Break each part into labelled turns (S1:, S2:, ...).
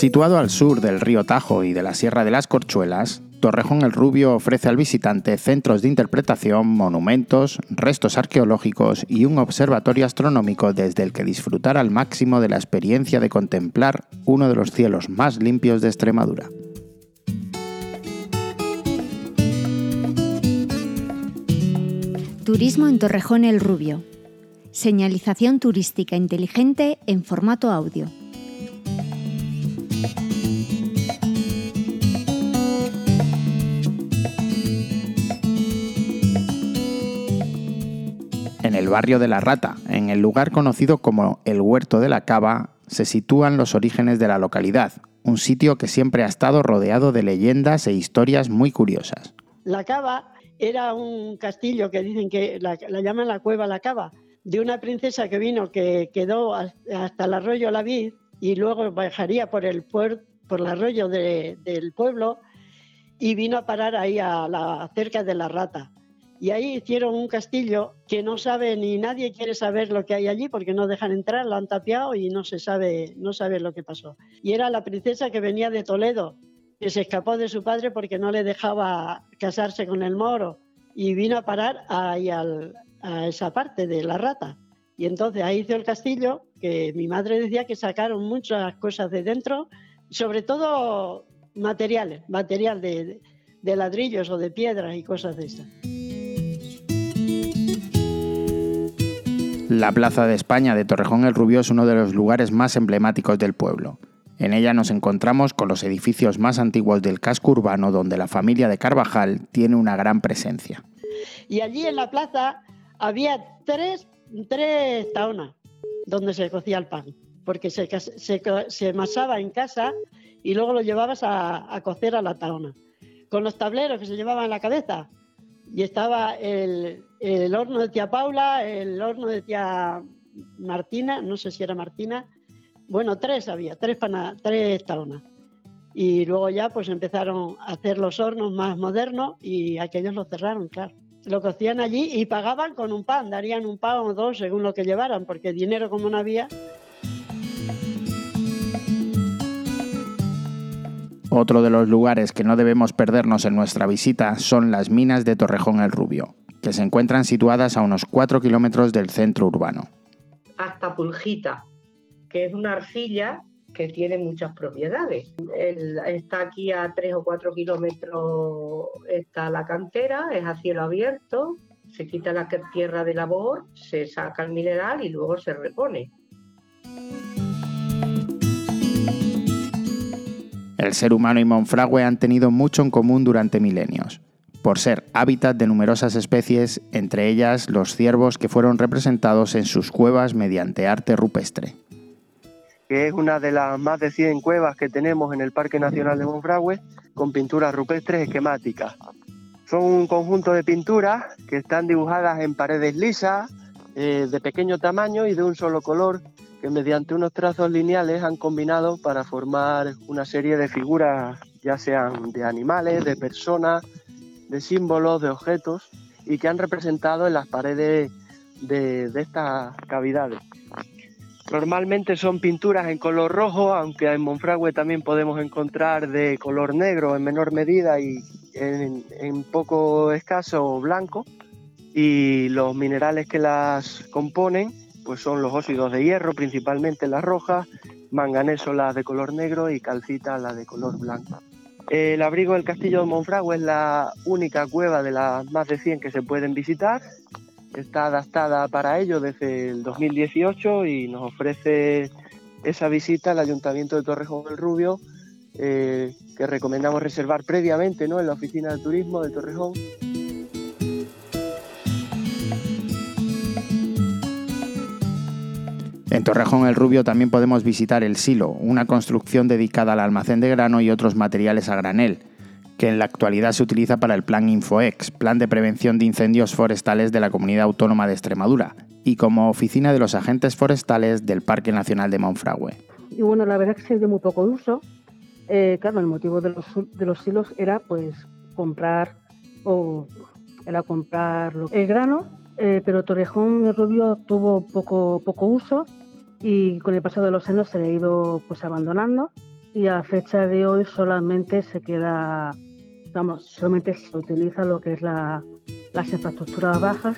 S1: Situado al sur del río Tajo y de la Sierra de las Corchuelas, Torrejón el Rubio ofrece al visitante centros de interpretación, monumentos, restos arqueológicos y un observatorio astronómico desde el que disfrutar al máximo de la experiencia de contemplar uno de los cielos más limpios de Extremadura.
S2: Turismo en Torrejón el Rubio. Señalización turística inteligente en formato audio.
S1: Barrio de La Rata, en el lugar conocido como el Huerto de la Cava, se sitúan los orígenes de la localidad, un sitio que siempre ha estado rodeado de leyendas e historias muy curiosas.
S3: La Cava era un castillo que dicen que la, llaman la Cueva La Cava, de una princesa que vino que quedó hasta el arroyo La Vid y luego bajaría por el, por el arroyo del pueblo y vino a parar ahí a cerca de La Rata. Y ahí hicieron un castillo que no sabe ni nadie quiere saber lo que hay allí porque no dejan entrar, lo han tapiado y no se sabe, no sabe lo que pasó. Y era la princesa que venía de Toledo, que se escapó de su padre porque no le dejaba casarse con el moro y vino a parar ahí a esa parte de la rata. Y entonces ahí hizo el castillo, que mi madre decía que sacaron muchas cosas de dentro, sobre todo materiales, material de, de ladrillos o de piedras y cosas de esas.
S1: La Plaza de España de Torrejón el Rubio es uno de los lugares más emblemáticos del pueblo. En ella nos encontramos con los edificios más antiguos del casco urbano donde la familia de Carvajal tiene una gran presencia.
S3: Y allí en la plaza había tres, tres taunas donde se cocía el pan, porque se, se, masaba en casa y luego lo llevabas a, a cocer a la taona. Con los tableros que se llevaban en la cabeza, y estaba el, horno de tía Paula, el horno de tía Martina, no sé si era Martina, bueno, tres había, tres, pana, tres taunas. Y luego ya pues empezaron a hacer los hornos más modernos y aquellos los cerraron, claro. Lo cocían allí y pagaban con un pan, darían un pan o dos según lo que llevaran, porque dinero como no había,
S1: Otro de los lugares que no debemos perdernos en nuestra visita son las minas de Torrejón el Rubio, que se encuentran situadas a unos 4 kilómetros del centro urbano.
S4: Hasta Pulgita, que es una arcilla que tiene muchas propiedades. está aquí a 3 o 4 kilómetros, está la cantera, es a cielo abierto, se quita la tierra de labor, se saca el mineral y luego se repone.
S1: El ser humano y Monfragüe han tenido mucho en común durante milenios, por ser hábitat de numerosas especies, entre ellas los ciervos que fueron representados en sus cuevas mediante arte rupestre.
S5: Que es una de las más de 100 cuevas que tenemos en el Parque Nacional de Monfragüe con pinturas rupestres esquemáticas. Son un conjunto de pinturas que están dibujadas en paredes lisas, eh, de pequeño tamaño y de un solo color, que mediante unos trazos lineales han combinado para formar una serie de figuras, ya sean de animales, de personas, de símbolos, de objetos, y que han representado en las paredes de, estas cavidades. Normalmente son pinturas en color rojo, aunque en Monfragüe también podemos encontrar de color negro en menor medida y en, en poco escaso blanco. Y los minerales que las componen pues son los óxidos de hierro, principalmente las rojas, manganeso las de color negro y calcita la de color blanco. El abrigo del castillo de Monfragüe es la única cueva de las más de 100 que se pueden visitar. Está adaptada para ello desde el 2018 y nos ofrece esa visita al Ayuntamiento de Torrejón del Rubio, eh, que recomendamos reservar previamente ¿no? en la oficina de turismo de Torrejón.
S1: En Torrejón el Rubio también podemos visitar el Silo, una construcción dedicada al almacén de grano y otros materiales a granel, que en la actualidad se utiliza para el Plan Infoex, Plan de Prevención de Incendios Forestales de la Comunidad Autónoma de Extremadura, y como oficina de los agentes forestales del Parque Nacional de Monfragüe.
S6: Y bueno, la verdad es que se dio muy poco uso. Eh, claro, el motivo de los, silos era pues comprar o era comprar el grano, eh, pero Torrejón Rubio tuvo poco, poco uso y con el paso de los años se le ha ido pues abandonando y a fecha de hoy solamente se queda, vamos, solamente se utiliza lo que es la, las infraestructuras bajas.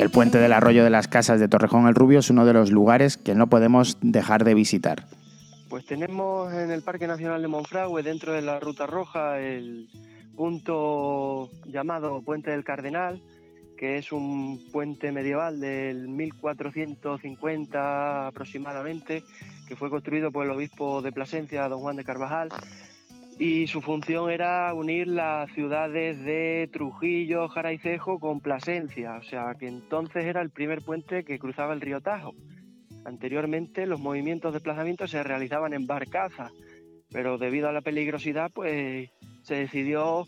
S1: El puente del arroyo de las casas de Torrejón el Rubio es uno de los lugares que no podemos dejar de visitar.
S5: Pues tenemos en el Parque Nacional de Monfragüe, dentro de la Ruta Roja, el punto llamado Puente del Cardenal, que es un puente medieval del 1450 aproximadamente, que fue construido por el obispo de Plasencia, don Juan de Carvajal, y su función era unir las ciudades de Trujillo, Jaraicejo con Plasencia, o sea que entonces era el primer puente que cruzaba el río Tajo. Anteriormente los movimientos de desplazamiento se realizaban en barcazas, pero debido a la peligrosidad pues se decidió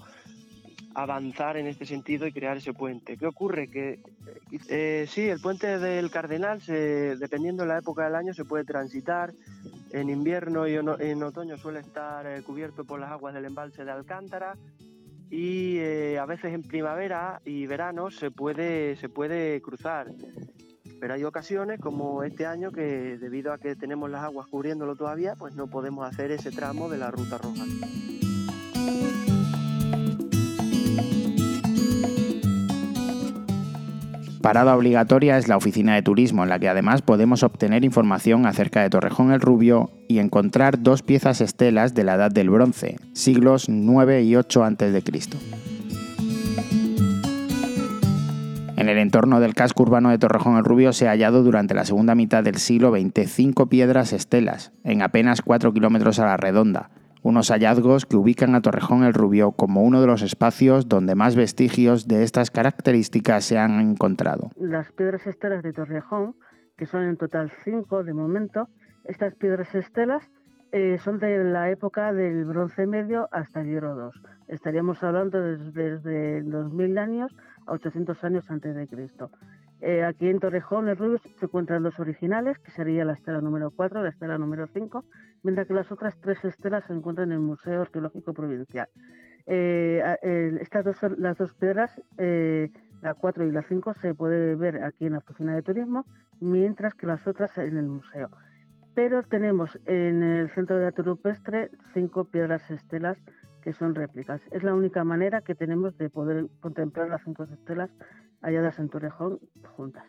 S5: avanzar en este sentido y crear ese puente. ¿Qué ocurre? Que eh, sí, el puente del Cardenal, dependiendo de la época del año, se puede transitar. En invierno y en otoño suele estar eh, cubierto por las aguas del embalse de Alcántara y eh, a veces en primavera y verano se puede, se puede cruzar. Pero hay ocasiones como este año que debido a que tenemos las aguas cubriéndolo todavía, pues no podemos hacer ese tramo de la ruta roja.
S1: Parada obligatoria es la oficina de turismo en la que además podemos obtener información acerca de Torrejón el Rubio y encontrar dos piezas estelas de la Edad del Bronce, siglos 9 y 8 a.C. En el entorno del casco urbano de Torrejón el Rubio se ha hallado durante la segunda mitad del siglo XX cinco piedras estelas, en apenas 4 kilómetros a la redonda, unos hallazgos que ubican a Torrejón el Rubio como uno de los espacios donde más vestigios de estas características se han encontrado.
S6: Las piedras estelas de Torrejón, que son en total cinco de momento, estas piedras estelas eh, son de la época del Bronce Medio hasta el Hierro II. Estaríamos hablando desde, desde 2000 años a 800 años antes de Cristo. Eh, aquí en Torrejón, el Rubio, se encuentran dos originales, que sería la estela número 4 y la estela número 5, mientras que las otras tres estelas se encuentran en el Museo Arqueológico Provincial. Eh, estas dos, las dos piedras, la 4 y la 5, se puede ver aquí en la oficina de turismo, mientras que las otras en el museo. Pero tenemos en el centro de arte rupestre cinco piedras estelas que son réplicas. Es la única manera que tenemos de poder contemplar las cinco estelas halladas en Torrejón juntas.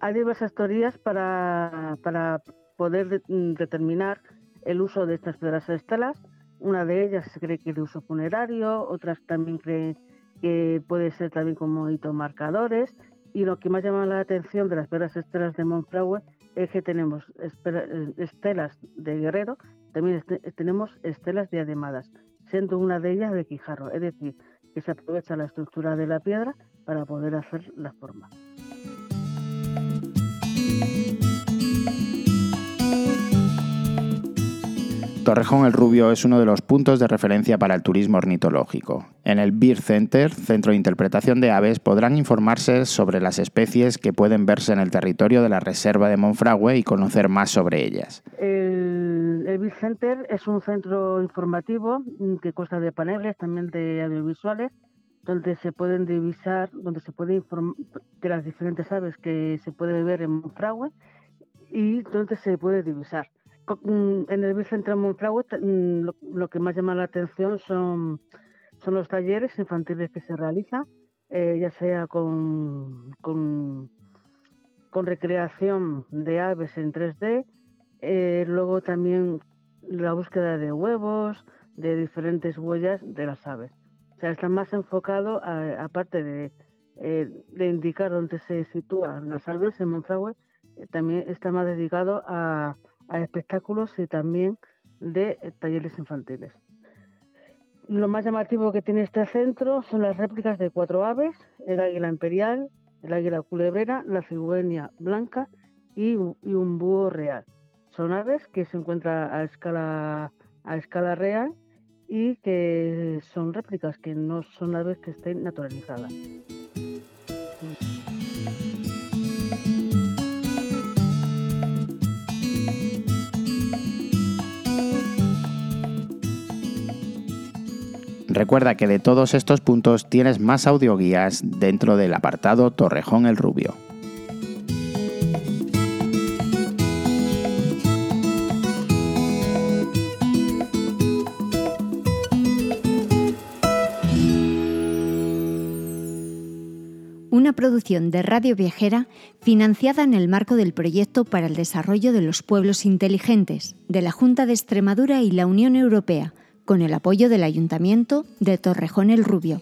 S6: Hay diversas teorías para, para poder mm, determinar el uso de estas piedras estelas. Una de ellas se cree que es de uso funerario, otras también creen que puede ser también como hito marcadores. Y lo que más llama la atención de las piedras estelas de Monfragüe es que tenemos eh, estelas de guerrero, también tenemos estelas de ademadas, siendo una de ellas de Quijarro, es decir, que se aprovecha la estructura de la piedra para poder hacer la forma.
S1: Torrejón el Rubio es uno de los puntos de referencia para el turismo ornitológico. En el Beer Center, Centro de Interpretación de Aves, podrán informarse sobre las especies que pueden verse en el territorio de la Reserva de Monfragüe y conocer más sobre ellas.
S6: El, el Beer Center es un centro informativo que consta de paneles, también de audiovisuales, donde se pueden divisar, donde se puede informar de las diferentes aves que se puede ver en Monfragüe y donde se puede divisar. Mm, en el Bicentro Monfragüe mm, lo, que más llama la atención son, son los talleres infantiles que se realizan, eh, ya sea con, con, recreación de aves en 3D, eh, luego también la búsqueda de huevos, de diferentes huellas de las aves. O sea, está más enfocado, aparte de, eh, de indicar dónde se sitúan las aves en Monfragüe, también está más dedicado a a espectáculos y también de eh, talleres infantiles. Lo más llamativo que tiene este centro son las réplicas de cuatro aves, el águila imperial, el águila culebrera, la cigüeña blanca y, un búho real. Son aves que se encuentran a escala, a escala real y que son réplicas, que no son aves que estén naturalizadas.
S1: Recuerda que de todos estos puntos tienes más audioguías dentro del apartado Torrejón el Rubio.
S2: una producción de Radio Viajera financiada en el marco del proyecto para el desarrollo de los pueblos inteligentes de la Junta de Extremadura y la Unión Europea con el apoyo del Ayuntamiento de Torrejón el Rubio.